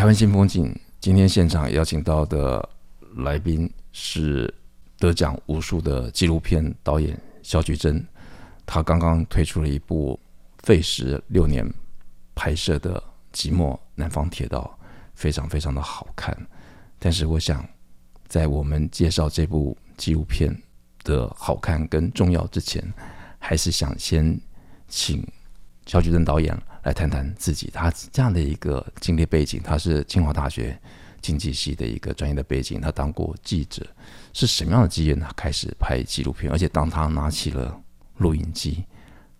台湾新风景，今天现场邀请到的来宾是得奖无数的纪录片导演萧菊珍，他刚刚推出了一部费时六年拍摄的《寂寞南方铁道》，非常非常的好看。但是我想，在我们介绍这部纪录片的好看跟重要之前，还是想先请萧菊珍导演。来谈谈自己，他这样的一个经历背景，他是清华大学经济系的一个专业的背景，他当过记者，是什么样的机缘，他开始拍纪录片，而且当他拿起了录影机，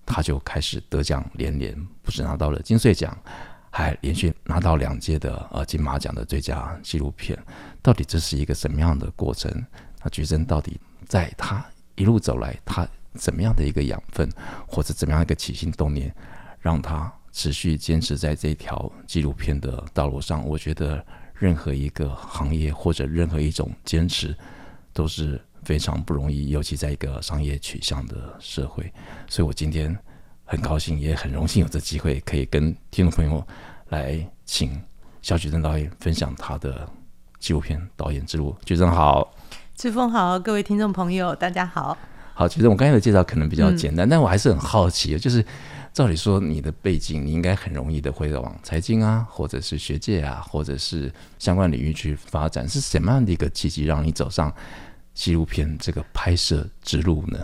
他就开始得奖连连，不止拿到了金穗奖，还连续拿到两届的呃金马奖的最佳纪录片。到底这是一个什么样的过程？那菊贞到底在他一路走来，他怎么样的一个养分，或者怎么样一个起心动念，让他？持续坚持在这条纪录片的道路上，我觉得任何一个行业或者任何一种坚持都是非常不容易，尤其在一个商业取向的社会。所以我今天很高兴，也很荣幸有这机会可以跟听众朋友来请萧菊贞导演分享他的纪录片导演之路。菊贞好，志峰好，各位听众朋友大家好。好，其实我刚才的介绍可能比较简单，嗯、但我还是很好奇，就是。照理说，你的背景你应该很容易的会往财经啊，或者是学界啊，或者是相关领域去发展。是什么样的一个契机让你走上纪录片这个拍摄之路呢？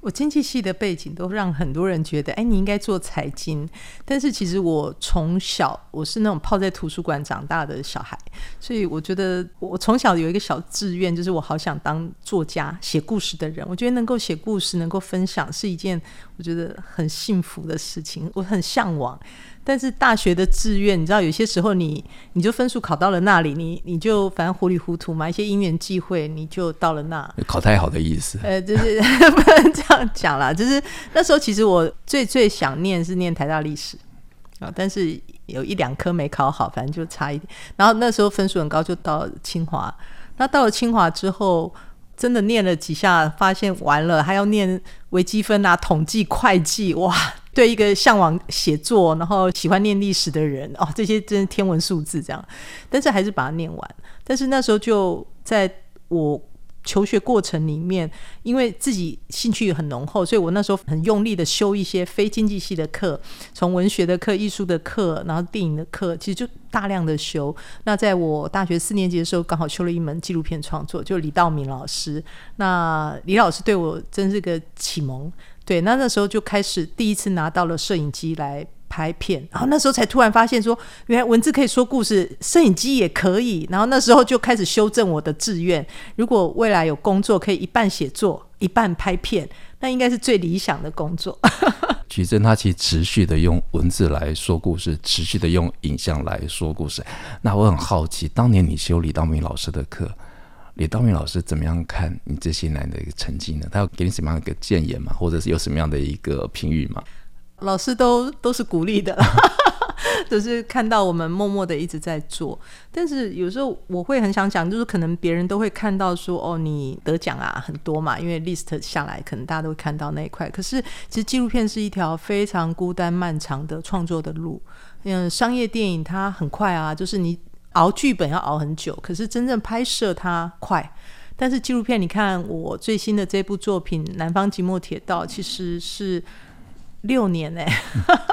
我经济系的背景都让很多人觉得，哎，你应该做财经。但是其实我从小我是那种泡在图书馆长大的小孩，所以我觉得我从小有一个小志愿，就是我好想当作家，写故事的人。我觉得能够写故事，能够分享，是一件我觉得很幸福的事情，我很向往。但是大学的志愿，你知道，有些时候你你就分数考到了那里，你你就反正糊里糊涂嘛，一些因缘际会，你就到了那。考太好的意思。呃，就是 不能这样讲啦，就是那时候其实我最最想念是念台大历史啊，但是有一两科没考好，反正就差一点。然后那时候分数很高，就到清华。那到了清华之后，真的念了几下，发现完了，还要念微积分啊、统计、会计，哇！对一个向往写作，然后喜欢念历史的人，哦，这些真是天文数字这样，但是还是把它念完。但是那时候就在我求学过程里面，因为自己兴趣很浓厚，所以我那时候很用力的修一些非经济系的课，从文学的课、艺术的课，然后电影的课，其实就大量的修。那在我大学四年级的时候，刚好修了一门纪录片创作，就李道明老师。那李老师对我真是个启蒙。对，那那时候就开始第一次拿到了摄影机来拍片，然后那时候才突然发现说，原来文字可以说故事，摄影机也可以。然后那时候就开始修正我的志愿，如果未来有工作可以一半写作一半拍片，那应该是最理想的工作。徐峥他其实持续的用文字来说故事，持续的用影像来说故事。那我很好奇，当年你修李道明老师的课。李道明老师怎么样看你这些年的一个成绩呢？他要给你什么样的一个建言吗？或者是有什么样的一个评语吗？老师都都是鼓励的，就是看到我们默默的一直在做。但是有时候我会很想讲，就是可能别人都会看到说，哦，你得奖啊很多嘛，因为 list 下来，可能大家都会看到那一块。可是其实纪录片是一条非常孤单漫长的创作的路。嗯，商业电影它很快啊，就是你。熬剧本要熬很久，可是真正拍摄它快。但是纪录片，你看我最新的这部作品《南方寂寞铁道》，其实是六年哎，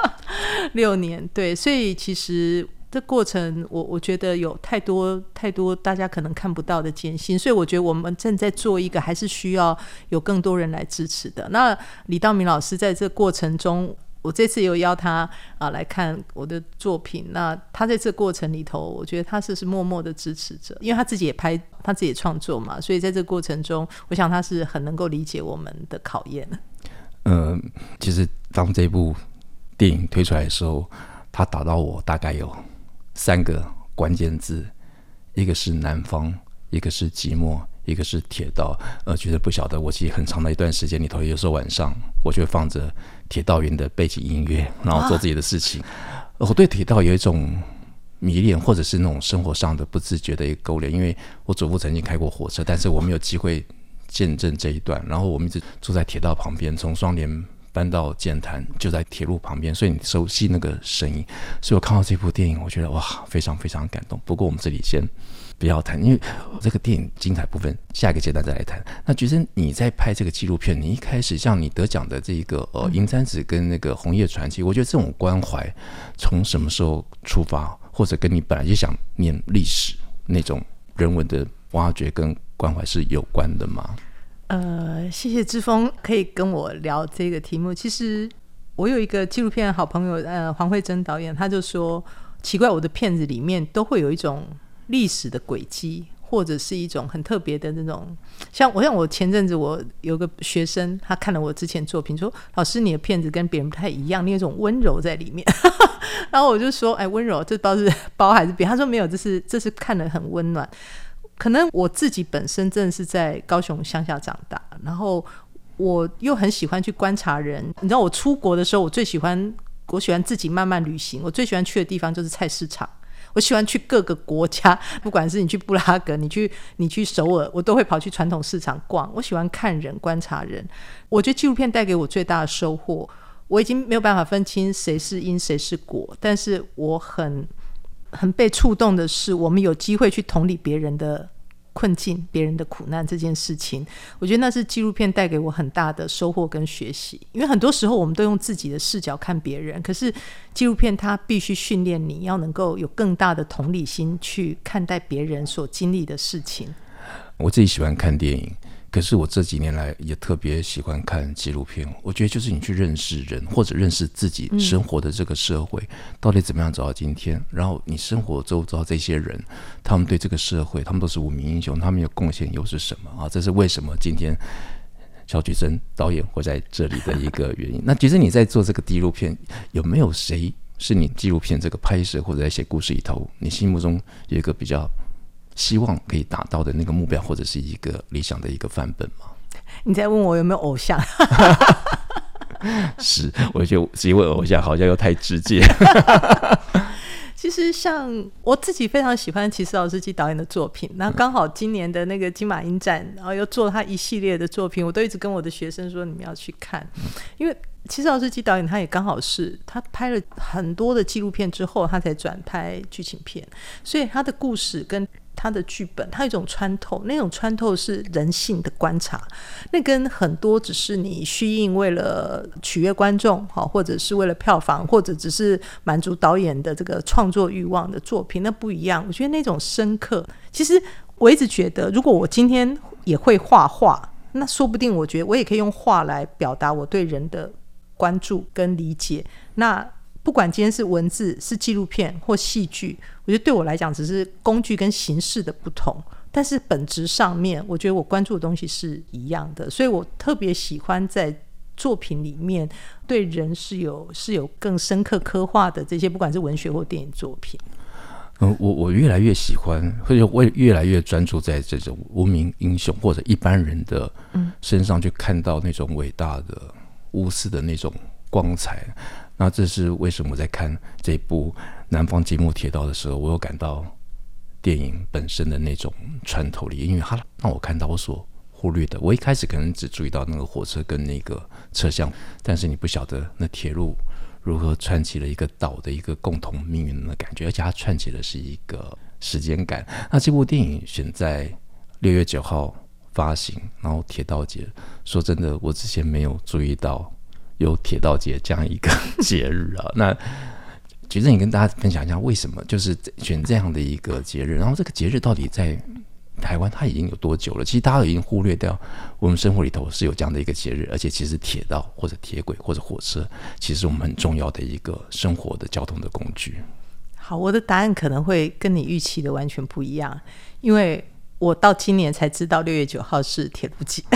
六年对，所以其实这过程我我觉得有太多太多大家可能看不到的艰辛，所以我觉得我们正在做一个还是需要有更多人来支持的。那李道明老师在这过程中。我这次有邀他啊来看我的作品，那他在这过程里头，我觉得他是是默默的支持者，因为他自己也拍，他自己也创作嘛，所以在这过程中，我想他是很能够理解我们的考验。嗯、其实当这部电影推出来的时候，他打到我大概有三个关键字，一个是南方，一个是寂寞，一个是铁道。呃，觉得不晓得，我其实很长的一段时间里头，有时候晚上我就会放着铁道员的背景音乐，然后做自己的事情。我对铁道有一种迷恋，或者是那种生活上的不自觉的一个勾连，因为我祖父曾经开过火车，但是我没有机会见证这一段。然后我们一直住在铁道旁边，从双连搬到剑潭，就在铁路旁边，所以你熟悉那个声音。所以我看到这部电影，我觉得哇，非常非常感动。不过我们这里先不要谈，因为这个电影精彩部分下一个阶段再来谈。那觉得你在拍这个纪录片，你一开始像你得奖的这一个呃《银簪子》跟那个《红叶传奇》，我觉得这种关怀从什么时候出发？或者跟你本来就想念历史那种人文的挖掘跟关怀是有关的吗？呃，谢谢志峰可以跟我聊这个题目。其实我有一个纪录片好朋友，呃，黄慧珍导演，他就说奇怪，我的片子里面都会有一种历史的轨迹。或者是一种很特别的那种，像我像我前阵子我有个学生，他看了我之前作品，说老师你的片子跟别人不太一样，你有一种温柔在里面。然后我就说，哎，温柔这包是 包还是别？他说没有，这是这是看得很温暖。可能我自己本身真的是在高雄乡下长大，然后我又很喜欢去观察人。你知道我出国的时候，我最喜欢我喜欢自己慢慢旅行，我最喜欢去的地方就是菜市场。我喜欢去各个国家，不管是你去布拉格，你去你去首尔，我都会跑去传统市场逛。我喜欢看人，观察人。我觉得纪录片带给我最大的收获，我已经没有办法分清谁是因谁是果，但是我很很被触动的是，我们有机会去同理别人的。困境，别人的苦难这件事情，我觉得那是纪录片带给我很大的收获跟学习。因为很多时候我们都用自己的视角看别人，可是纪录片它必须训练你要能够有更大的同理心去看待别人所经历的事情。我自己喜欢看电影。可是我这几年来也特别喜欢看纪录片，我觉得就是你去认识人，或者认识自己生活的这个社会，嗯、到底怎么样走到今天。然后你生活周遭这些人，他们对这个社会，他们都是无名英雄，他们有贡献又是什么啊？这是为什么今天小菊生导演会在这里的一个原因。那其实你在做这个纪录片，有没有谁是你纪录片这个拍摄或者在写故事里头，你心目中有一个比较？希望可以达到的那个目标，或者是一个理想的一个范本吗？你在问我有没有偶像？是，我觉得是因为偶像好像又太直接。其实像我自己非常喜欢齐思老师基导演的作品，那刚好今年的那个金马影展，然后又做他一系列的作品，我都一直跟我的学生说，你们要去看，因为齐思老师基导演他也刚好是他拍了很多的纪录片之后，他才转拍剧情片，所以他的故事跟。他的剧本，他有一种穿透，那种穿透是人性的观察，那跟很多只是你虚应为了取悦观众，好，或者是为了票房，或者只是满足导演的这个创作欲望的作品，那不一样。我觉得那种深刻，其实我一直觉得，如果我今天也会画画，那说不定我觉得我也可以用画来表达我对人的关注跟理解。那不管今天是文字、是纪录片或戏剧，我觉得对我来讲只是工具跟形式的不同，但是本质上面，我觉得我关注的东西是一样的。所以我特别喜欢在作品里面对人是有是有更深刻刻画的这些，不管是文学或电影作品。嗯，我我越来越喜欢，或者我也越来越专注在这种无名英雄或者一般人的身上，去看到那种伟大的无私的那种光彩。那这是为什么我在看这部《南方积木铁道》的时候，我有感到电影本身的那种穿透力，因为它让我看到我所忽略的。我一开始可能只注意到那个火车跟那个车厢，但是你不晓得那铁路如何串起了一个岛的一个共同命运的感觉，而且它串起的是一个时间感。那这部电影选在六月九号发行，然后铁道节，说真的，我之前没有注意到。有铁道节这样一个 节日啊，那其实你跟大家分享一下，为什么就是选这样的一个节日？然后这个节日到底在台湾它已经有多久了？其实大家已经忽略掉，我们生活里头是有这样的一个节日，而且其实铁道或者铁轨或者火车，其实我们很重要的一个生活的交通的工具。好，我的答案可能会跟你预期的完全不一样，因为我到今年才知道六月九号是铁路节。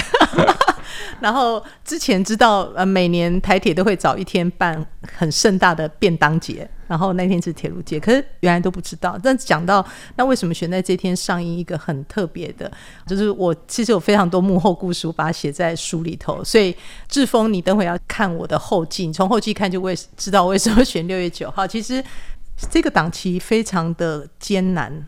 然后之前知道，呃，每年台铁都会早一天办很盛大的便当节，然后那天是铁路节，可是原来都不知道。但讲到那为什么选在这天上映一个很特别的，就是我其实有非常多幕后故事，我把它写在书里头。所以志峰，你等会要看我的后记，从后记看就会知道为什么选 六月九号。其实这个档期非常的艰难。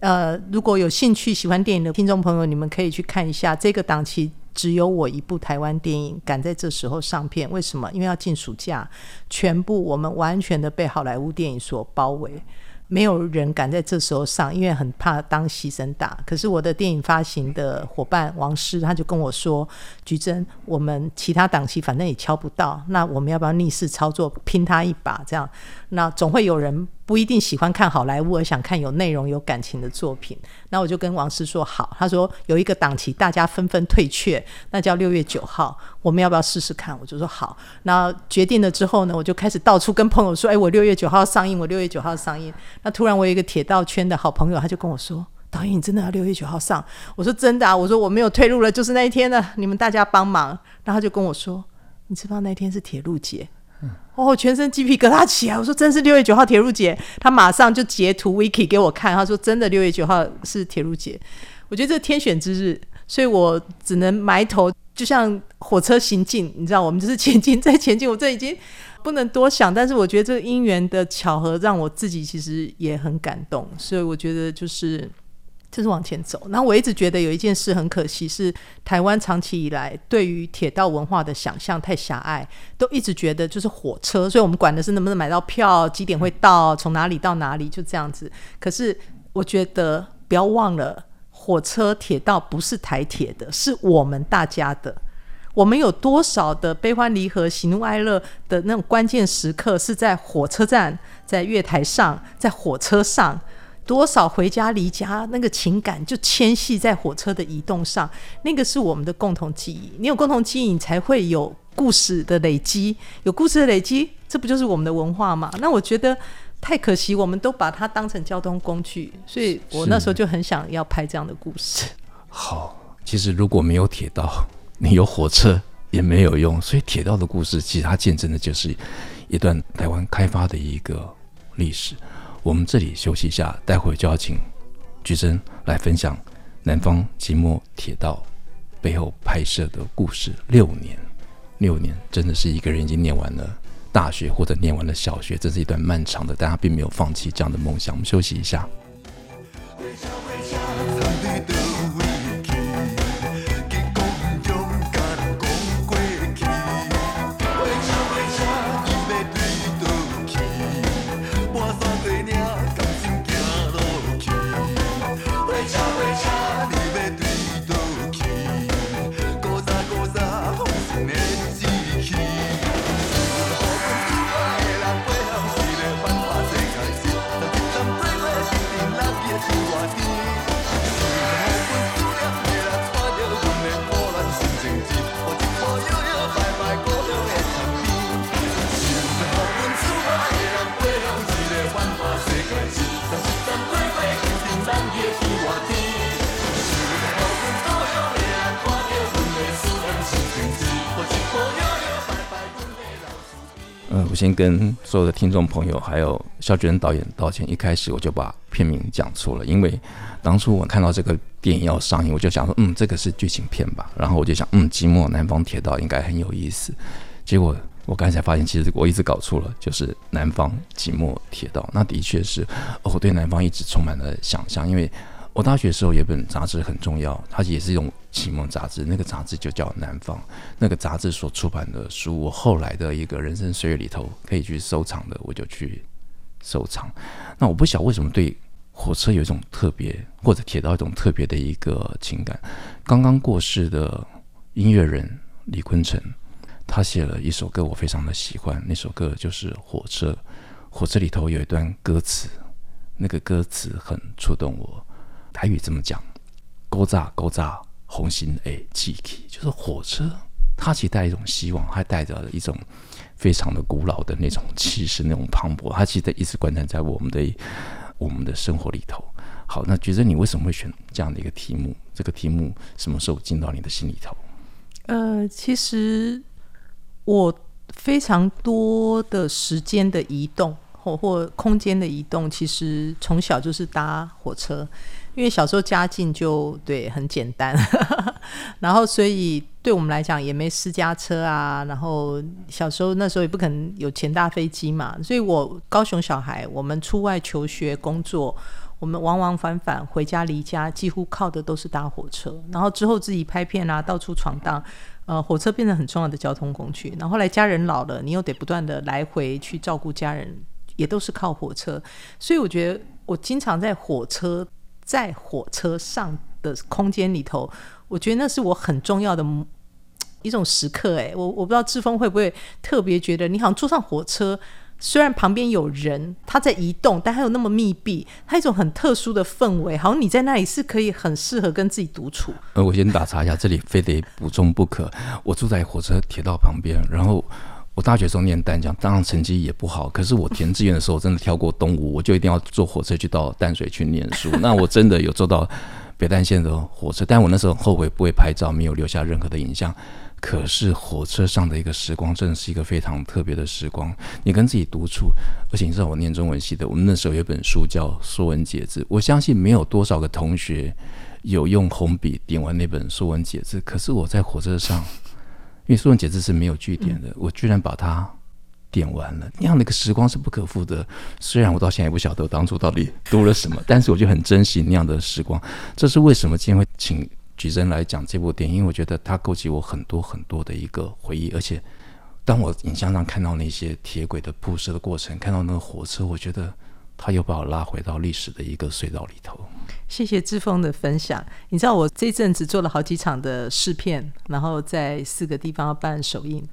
呃，如果有兴趣喜欢电影的听众朋友，你们可以去看一下这个档期，只有我一部台湾电影敢在这时候上片。为什么？因为要进暑假，全部我们完全的被好莱坞电影所包围。没有人敢在这时候上，因为很怕当牺牲打。可是我的电影发行的伙伴王师他就跟我说：“菊贞，我们其他档期反正也敲不到，那我们要不要逆势操作，拼他一把？这样，那总会有人。”不一定喜欢看好莱坞，而想看有内容、有感情的作品。那我就跟王师说好，他说有一个档期，大家纷纷退却，那叫六月九号，我们要不要试试看？我就说好。那决定了之后呢，我就开始到处跟朋友说：“哎，我六月九号上映，我六月九号上映。”那突然我有一个铁道圈的好朋友，他就跟我说：“导演，你真的要六月九号上？”我说：“真的啊。”我说：“我没有退路了，就是那一天呢，你们大家帮忙。”然后他就跟我说：“你知道那天是铁路节？”哦，全身鸡皮疙瘩起来！我说真是六月九号铁路节，他马上就截图 Wiki 给我看，他说真的六月九号是铁路节。我觉得这天选之日，所以我只能埋头，就像火车行进，你知道，我们就是前进再前进。我这已经不能多想，但是我觉得这个因缘的巧合让我自己其实也很感动，所以我觉得就是。就是往前走。然后我一直觉得有一件事很可惜，是台湾长期以来对于铁道文化的想象太狭隘，都一直觉得就是火车，所以我们管的是能不能买到票，几点会到，从哪里到哪里，就这样子。可是我觉得不要忘了，火车铁道不是台铁的，是我们大家的。我们有多少的悲欢离合、喜怒哀乐的那种关键时刻，是在火车站、在月台上、在火车上。多少回家离家那个情感就牵系在火车的移动上，那个是我们的共同记忆。你有共同记忆，你才会有故事的累积，有故事的累积，这不就是我们的文化吗？那我觉得太可惜，我们都把它当成交通工具，所以我那时候就很想要拍这样的故事。好，其实如果没有铁道，你有火车也没有用。所以铁道的故事，其实它见证的就是一段台湾开发的一个历史。我们这里休息一下，待会就要请菊生来分享南方寂寞铁道背后拍摄的故事。六年，六年，真的是一个人已经念完了大学或者念完了小学，这是一段漫长的，但他并没有放弃这样的梦想。我们休息一下。先跟所有的听众朋友，还有萧菊贞导演道歉。一开始我就把片名讲错了，因为当初我看到这个电影要上映，我就想说，嗯，这个是剧情片吧。然后我就想，嗯，寂寞南方铁道应该很有意思。结果我刚才发现，其实我一直搞错了，就是南方寂寞铁道。那的确是，我对南方一直充满了想象，因为。我大学时候有本杂志很重要，它也是一种启蒙杂志。那个杂志就叫《南方》，那个杂志所出版的书，我后来的一个人生岁月里头可以去收藏的，我就去收藏。那我不晓为什么对火车有一种特别，或者铁道一种特别的一个情感。刚刚过世的音乐人李坤城，他写了一首歌，我非常的喜欢。那首歌就是《火车》，火车里头有一段歌词，那个歌词很触动我。台语这么讲，古早古早红心诶，，G K，就是火车，它其实带一种希望，还带着一种非常的古老的那种气势，那种磅礴，它其实一直贯穿在我们的我们的生活里头。好，那觉得你为什么会选这样的一个题目？这个题目什么时候进到你的心里头？呃，其实我非常多的时间的移动或或空间的移动，其实从小就是搭火车，因为小时候家境就对很简单，然后所以对我们来讲也没私家车啊，然后小时候那时候也不可能有钱搭飞机嘛，所以我高雄小孩，我们出外求学工作。我们往往返返回家离家，几乎靠的都是搭火车。然后之后自己拍片啊，到处闯荡，呃，火车变成很重要的交通工具。然后后来家人老了，你又得不断的来回去照顾家人，也都是靠火车。所以我觉得我经常在火车，在火车上的空间里头，我觉得那是我很重要的一种时刻。哎，我我不知道志峰会不会特别觉得，你好像坐上火车。虽然旁边有人，他在移动，但还有那么密闭，他一种很特殊的氛围，好像你在那里是可以很适合跟自己独处。呃，我先打岔一下，这里非得补充不可。我住在火车铁道旁边，然后我大学时候念淡江，当然成绩也不好，可是我填志愿的时候真的跳过东吴，我就一定要坐火车去到淡水去念书。那我真的有坐到北淡线的火车，但我那时候后悔不会拍照，没有留下任何的影像。可是火车上的一个时光，真的是一个非常特别的时光。你跟自己独处，而且你知道我念中文系的，我们那时候有一本书叫《说文解字》，我相信没有多少个同学有用红笔点完那本《说文解字》。可是我在火车上，因为《说文解字》是没有句点的，我居然把它点完了。那样的一个时光是不可复得。虽然我到现在也不晓得我当初到底读了什么，但是我就很珍惜那样的时光。这是为什么今天会请。举真来讲这部电影，因为我觉得它勾起我很多很多的一个回忆，而且当我影像上看到那些铁轨的铺设的过程，看到那个火车，我觉得它又把我拉回到历史的一个隧道里头。谢谢志峰的分享。你知道我这阵子做了好几场的试片，然后在四个地方要办首映。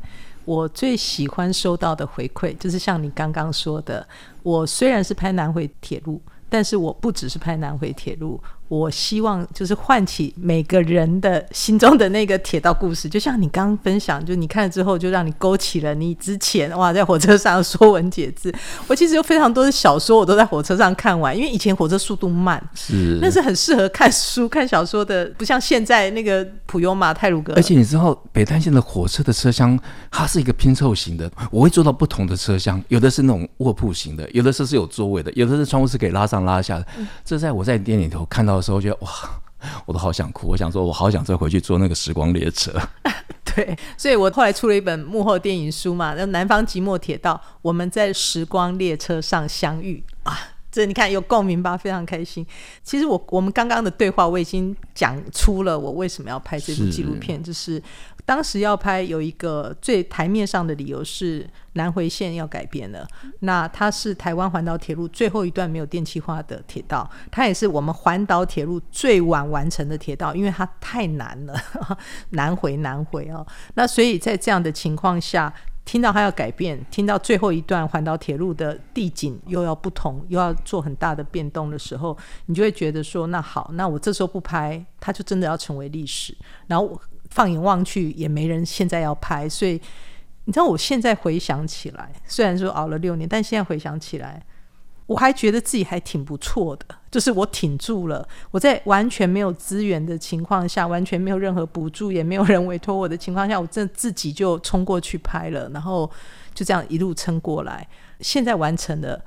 我最喜欢收到的回馈，就是像你刚刚说的，我虽然是拍南回铁路，但是我不只是拍南回铁路。我希望就是唤起每个人的心中的那个铁道故事，就像你刚刚分享，就你看了之后，就让你勾起了你之前哇在火车上说文解字。我其实有非常多的小说，我都在火车上看完，因为以前火车速度慢，是那是很适合看书、看小说的，不像现在那个普悠玛、泰鲁格。而且你知道北淡线的火车的车厢，它是一个拼凑型的，我会坐到不同的车厢，有的是那种卧铺型的，有的是是有座位的，有的是窗户是可以拉上拉下的。嗯、这在我在店里头看到的时候，觉得哇，我都好想哭。我想说，我好想再回去坐那个时光列车。对，所以我后来出了一本幕后电影书嘛，那《南方寂寞铁道》，我们在时光列车上相遇啊，这你看有共鸣吧？非常开心。其实我我们刚刚的对话，我已经讲出了我为什么要拍这部纪录片，是就是。当时要拍有一个最台面上的理由是南回线要改变了，那它是台湾环岛铁路最后一段没有电气化的铁道，它也是我们环岛铁路最晚完成的铁道，因为它太难了，南回南回哦。那所以在这样的情况下，听到它要改变，听到最后一段环岛铁路的地景又要不同，又要做很大的变动的时候，你就会觉得说，那好，那我这时候不拍，它就真的要成为历史，然后。放眼望去，也没人现在要拍，所以你知道，我现在回想起来，虽然说熬了六年，但现在回想起来，我还觉得自己还挺不错的，就是我挺住了。我在完全没有资源的情况下，完全没有任何补助，也没有人委托我的情况下，我真自己就冲过去拍了，然后就这样一路撑过来，现在完成了。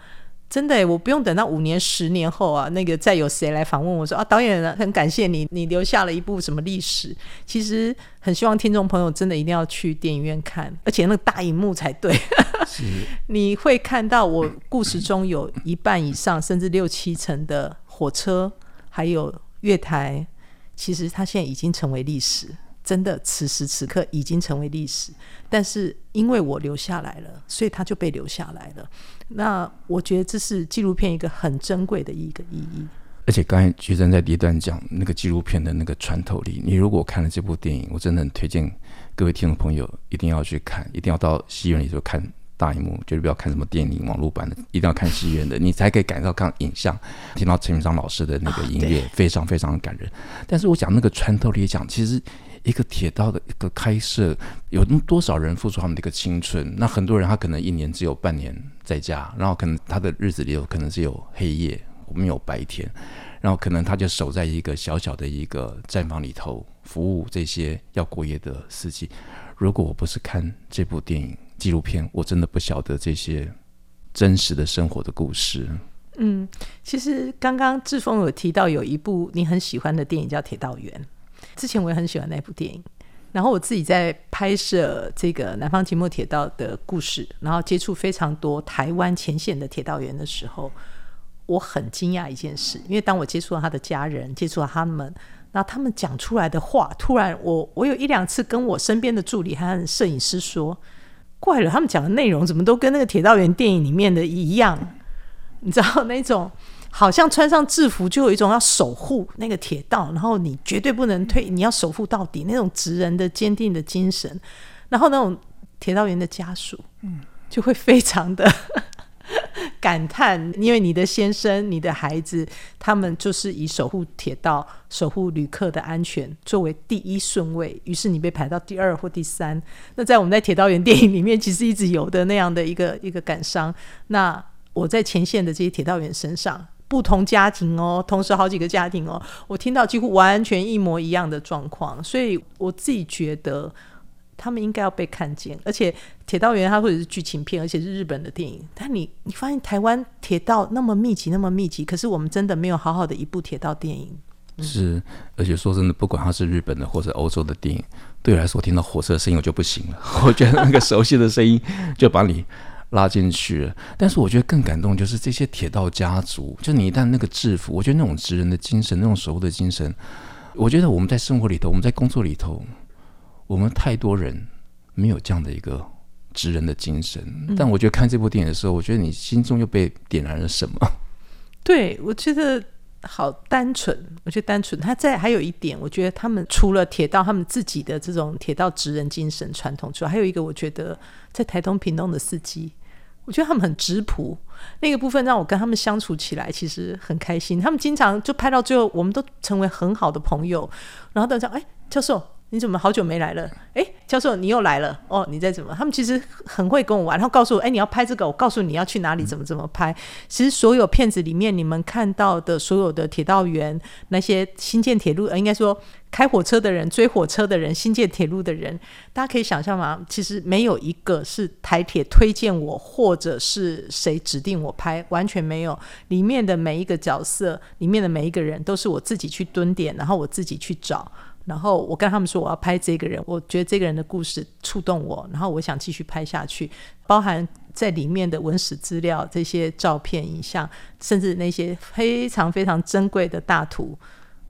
真的，我不用等到五年、十年后啊，那个再有谁来访问我说啊，导演很感谢你，你留下了一部什么历史。其实很希望听众朋友真的一定要去电影院看，而且那个大荧幕才对。是 你会看到我故事中有一半以上，甚至六七成的火车，还有月台，其实它现在已经成为历史。真的，此时此刻已经成为历史。但是因为我留下来了，所以它就被留下来了。那我觉得这是纪录片一个很珍贵的一个意义。而且刚才徐真在第一段讲那个纪录片的那个穿透力，你如果看了这部电影，我真的很推荐各位听众朋友一定要去看，一定要到戏院里头看大荧幕，绝对不要看什么电影网络版的，一定要看戏院的，你才可以感受到看影像，听到陈明章老师的那个音乐，非常非常的感人。但是我讲那个穿透力讲，其实。一个铁道的一个开设，有那么多少人付出他们的一个青春？那很多人他可能一年只有半年在家，然后可能他的日子里有可能是有黑夜，没有白天，然后可能他就守在一个小小的一个站房里头，服务这些要过夜的司机。如果我不是看这部电影纪录片，我真的不晓得这些真实的生活的故事。嗯，其实刚刚志峰有提到有一部你很喜欢的电影叫《铁道员》，之前我也很喜欢那部电影。然后我自己在拍摄这个南方寂寞铁道的故事，然后接触非常多台湾前线的铁道员的时候，我很惊讶一件事，因为当我接触到他的家人，接触到他们，然后他们讲出来的话，突然我我有一两次跟我身边的助理和摄影师说，怪了，他们讲的内容怎么都跟那个铁道员电影里面的一样，你知道那种。好像穿上制服就有一种要守护那个铁道，然后你绝对不能退，你要守护到底那种职人的坚定的精神。然后那种铁道员的家属，嗯，就会非常的 感叹，因为你的先生、你的孩子，他们就是以守护铁道、守护旅客的安全作为第一顺位，于是你被排到第二或第三。那在我们在铁道员电影里面，其实一直有的那样的一个一个感伤。那我在前线的这些铁道员身上。不同家庭哦，同时好几个家庭哦，我听到几乎完全一模一样的状况，所以我自己觉得他们应该要被看见。而且铁道员他或者是剧情片，而且是日本的电影，但你你发现台湾铁道那么密集，那么密集，可是我们真的没有好好的一部铁道电影。是，而且说真的，不管它是日本的或者欧洲的电影，对我来说，听到火车的声音我就不行了，我觉得那个熟悉的声音就把你。拉进去了，但是我觉得更感动就是这些铁道家族，就你一旦那个制服，我觉得那种职人的精神，那种守护的精神，我觉得我们在生活里头，我们在工作里头，我们太多人没有这样的一个职人的精神。嗯、但我觉得看这部电影的时候，我觉得你心中又被点燃了什么？对，我觉得好单纯，我觉得单纯。他在还有一点，我觉得他们除了铁道，他们自己的这种铁道职人精神传统之外，还有一个，我觉得在台东屏东的司机。我觉得他们很质朴，那个部分让我跟他们相处起来其实很开心。他们经常就拍到最后，我们都成为很好的朋友。然后等一下：“哎，教授。”你怎么好久没来了？哎，教授，你又来了哦！你在怎么？他们其实很会跟我玩，然后告诉我：哎，你要拍这个，我告诉你要去哪里，怎么怎么拍。其实所有片子里面你们看到的所有的铁道员，那些新建铁路，呃，应该说开火车的人、追火车的人、新建铁路的人，大家可以想象吗？其实没有一个是台铁推荐我，或者是谁指定我拍，完全没有。里面的每一个角色，里面的每一个人，都是我自己去蹲点，然后我自己去找。然后我跟他们说，我要拍这个人，我觉得这个人的故事触动我，然后我想继续拍下去，包含在里面的文史资料、这些照片、影像，甚至那些非常非常珍贵的大图，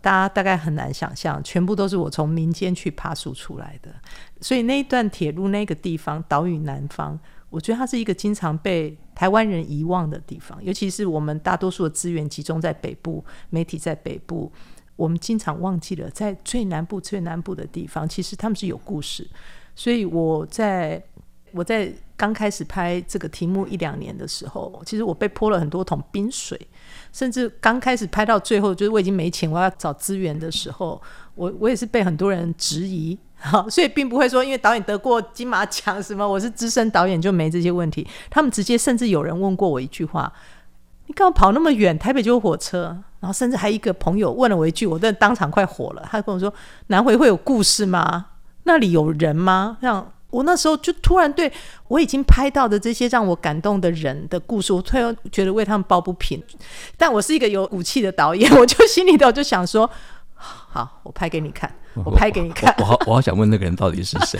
大家大概很难想象，全部都是我从民间去爬树出来的。所以那一段铁路那个地方，岛屿南方，我觉得它是一个经常被台湾人遗忘的地方，尤其是我们大多数的资源集中在北部，媒体在北部。我们经常忘记了，在最南部、最南部的地方，其实他们是有故事。所以我在我在刚开始拍这个题目一两年的时候，其实我被泼了很多桶冰水，甚至刚开始拍到最后，就是我已经没钱，我要找资源的时候，我我也是被很多人质疑。好，所以并不会说，因为导演得过金马奖什么，我是资深导演就没这些问题。他们直接甚至有人问过我一句话。你干嘛跑那么远？台北就有火车，然后甚至还一个朋友问了我一句，我真的当场快火了。他跟我说：“南回会有故事吗？那里有人吗？”这样，我那时候就突然对我已经拍到的这些让我感动的人的故事，我突然觉得为他们抱不平。但我是一个有骨气的导演，我就心里头就想说：“好，我拍给你看，我拍给你看。我”我好，我好想问那个人到底是谁？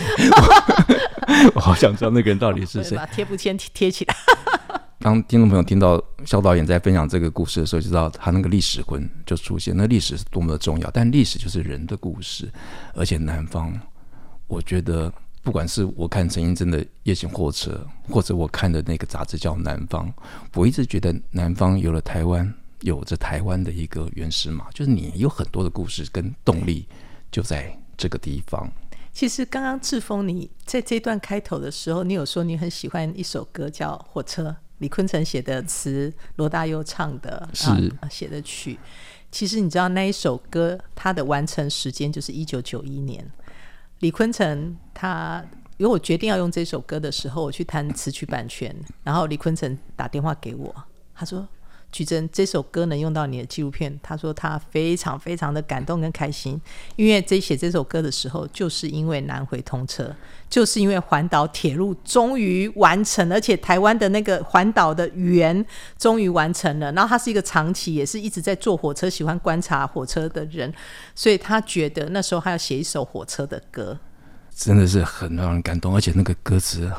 我好想知道那个人到底是谁。把贴布先贴起来。当听众朋友听到萧导演在分享这个故事的时候，就知道他那个历史魂就出现。那历史是多么的重要，但历史就是人的故事。而且南方，我觉得不管是我看陈映真的《夜行货车》，或者我看的那个杂志叫《南方》，我一直觉得南方有了台湾，有着台湾的一个原始码，就是你有很多的故事跟动力就在这个地方。其实刚刚志峰你在这段开头的时候，你有说你很喜欢一首歌叫《火车》。李坤城写的词，罗大佑唱的，是写、啊、的曲。其实你知道那一首歌，它的完成时间就是一九九一年。李坤城他，因为我决定要用这首歌的时候，我去谈词曲版权，然后李坤城打电话给我，他说：“举证这首歌能用到你的纪录片，他说他非常非常的感动跟开心，因为这写这首歌的时候，就是因为南回通车，就是因为环岛铁路终于完成，而且台湾的那个环岛的圆终于完成了。然后他是一个长期也是一直在坐火车、喜欢观察火车的人，所以他觉得那时候他要写一首火车的歌。真的是很让人感动，而且那个歌词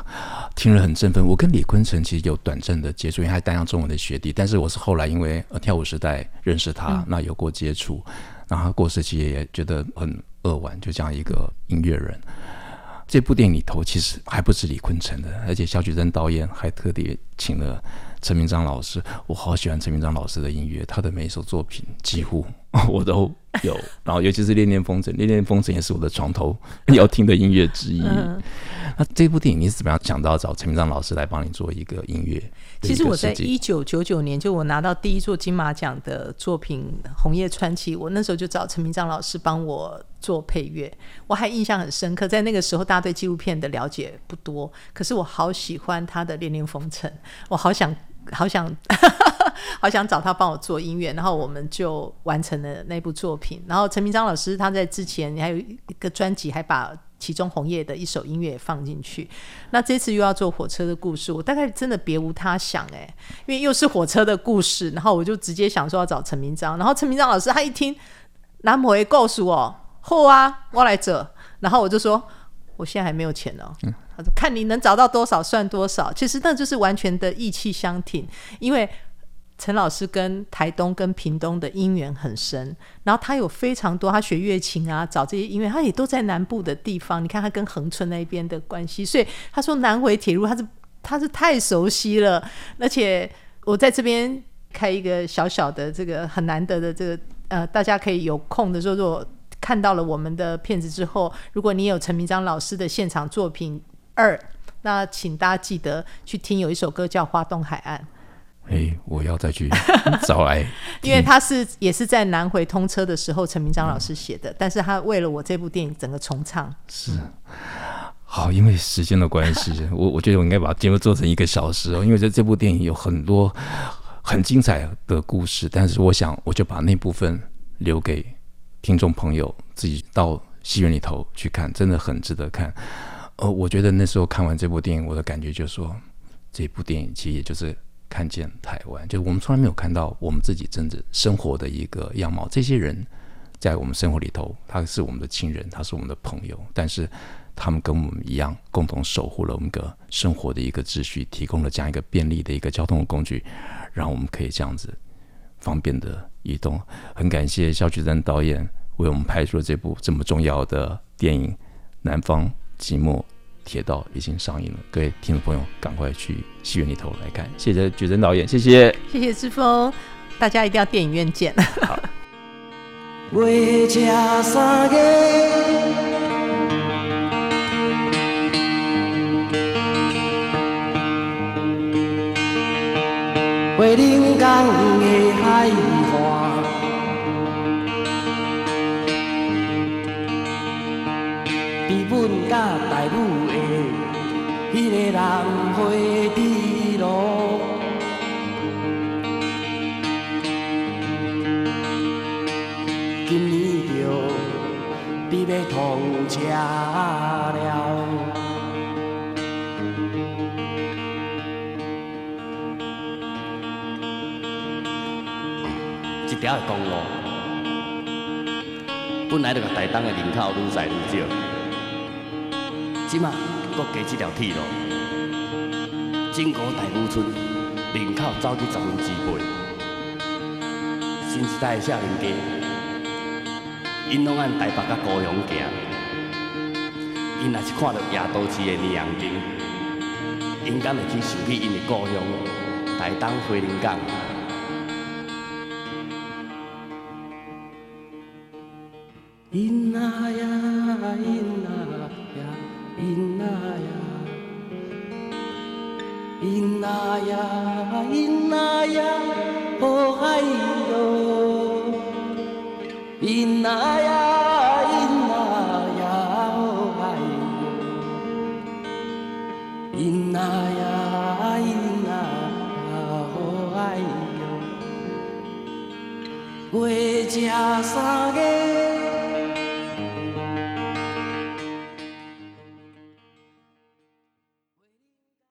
听了很振奋。我跟李坤城其实有短暂的接触，因为他担任中文的学弟，但是我是后来因为呃跳舞时代认识他，嗯、那有过接触。然后他过世其实也觉得很扼腕，就这样一个音乐人。这部电影里头其实还不止李坤城的，而且萧菊珍导演还特地请了陈明章老师。我好喜欢陈明章老师的音乐，他的每一首作品几乎 我都。有，然后尤其是《恋恋风尘》，《恋恋风尘》也是我的床头 要听的音乐之一。嗯、那这部电影你是怎么样想到找陈明章老师来帮你做一个音乐？其实我在一九九九年，就我拿到第一座金马奖的作品《红叶传奇》，我那时候就找陈明章老师帮我做配乐。我还印象很深刻，在那个时候大家对纪录片的了解不多，可是我好喜欢他的《恋恋风尘》，我好想。好想，好想找他帮我做音乐，然后我们就完成了那部作品。然后陈明章老师他在之前还有一个专辑，还把其中红叶的一首音乐也放进去。那这次又要做火车的故事，我大概真的别无他想哎、欸，因为又是火车的故事，然后我就直接想说要找陈明章。然后陈明章老师他一听，南摩会告诉我，好啊，我来做。然后我就说。我现在还没有钱哦。他说：“看你能找到多少算多少。”其实那就是完全的意气相挺，因为陈老师跟台东跟屏东的姻缘很深，然后他有非常多他学乐琴啊，找这些音乐，他也都在南部的地方。你看他跟恒春那边的关系，所以他说南回铁路他是他是太熟悉了。而且我在这边开一个小小的这个很难得的这个呃，大家可以有空的时候如果。看到了我们的片子之后，如果你有陈明章老师的现场作品二，那请大家记得去听，有一首歌叫《花东海岸》。哎，我要再去 找来，因为他是也是在南回通车的时候，陈明章老师写的，嗯、但是他为了我这部电影整个重唱。是，好，因为时间的关系，我我觉得我应该把节目做成一个小时哦，因为这这部电影有很多很精彩的故事，但是我想我就把那部分留给。听众朋友自己到戏院里头去看，真的很值得看。呃，我觉得那时候看完这部电影，我的感觉就是说，这部电影其实也就是看见台湾，就是我们从来没有看到我们自己真正生活的一个样貌。这些人在我们生活里头，他是我们的亲人，他是我们的朋友，但是他们跟我们一样，共同守护了我们个生活的一个秩序，提供了这样一个便利的一个交通工具，让我们可以这样子方便的。移动，很感谢肖菊贞导演为我们拍出了这部这么重要的电影《南方寂寞铁道》已经上映了，各位听众朋友赶快去戏院里头来看，谢谢觉真导演，谢谢，谢谢志峰，大家一定要电影院见。好。这条公路本来就个台东的人口愈来愈少。即马阁加一条铁路，经过大武村，人口走去十分之八。新时代的少年家，因拢按台北甲高雄行，因若是看到夜都市的霓虹灯，因敢会去想起因的故乡台东花莲港。因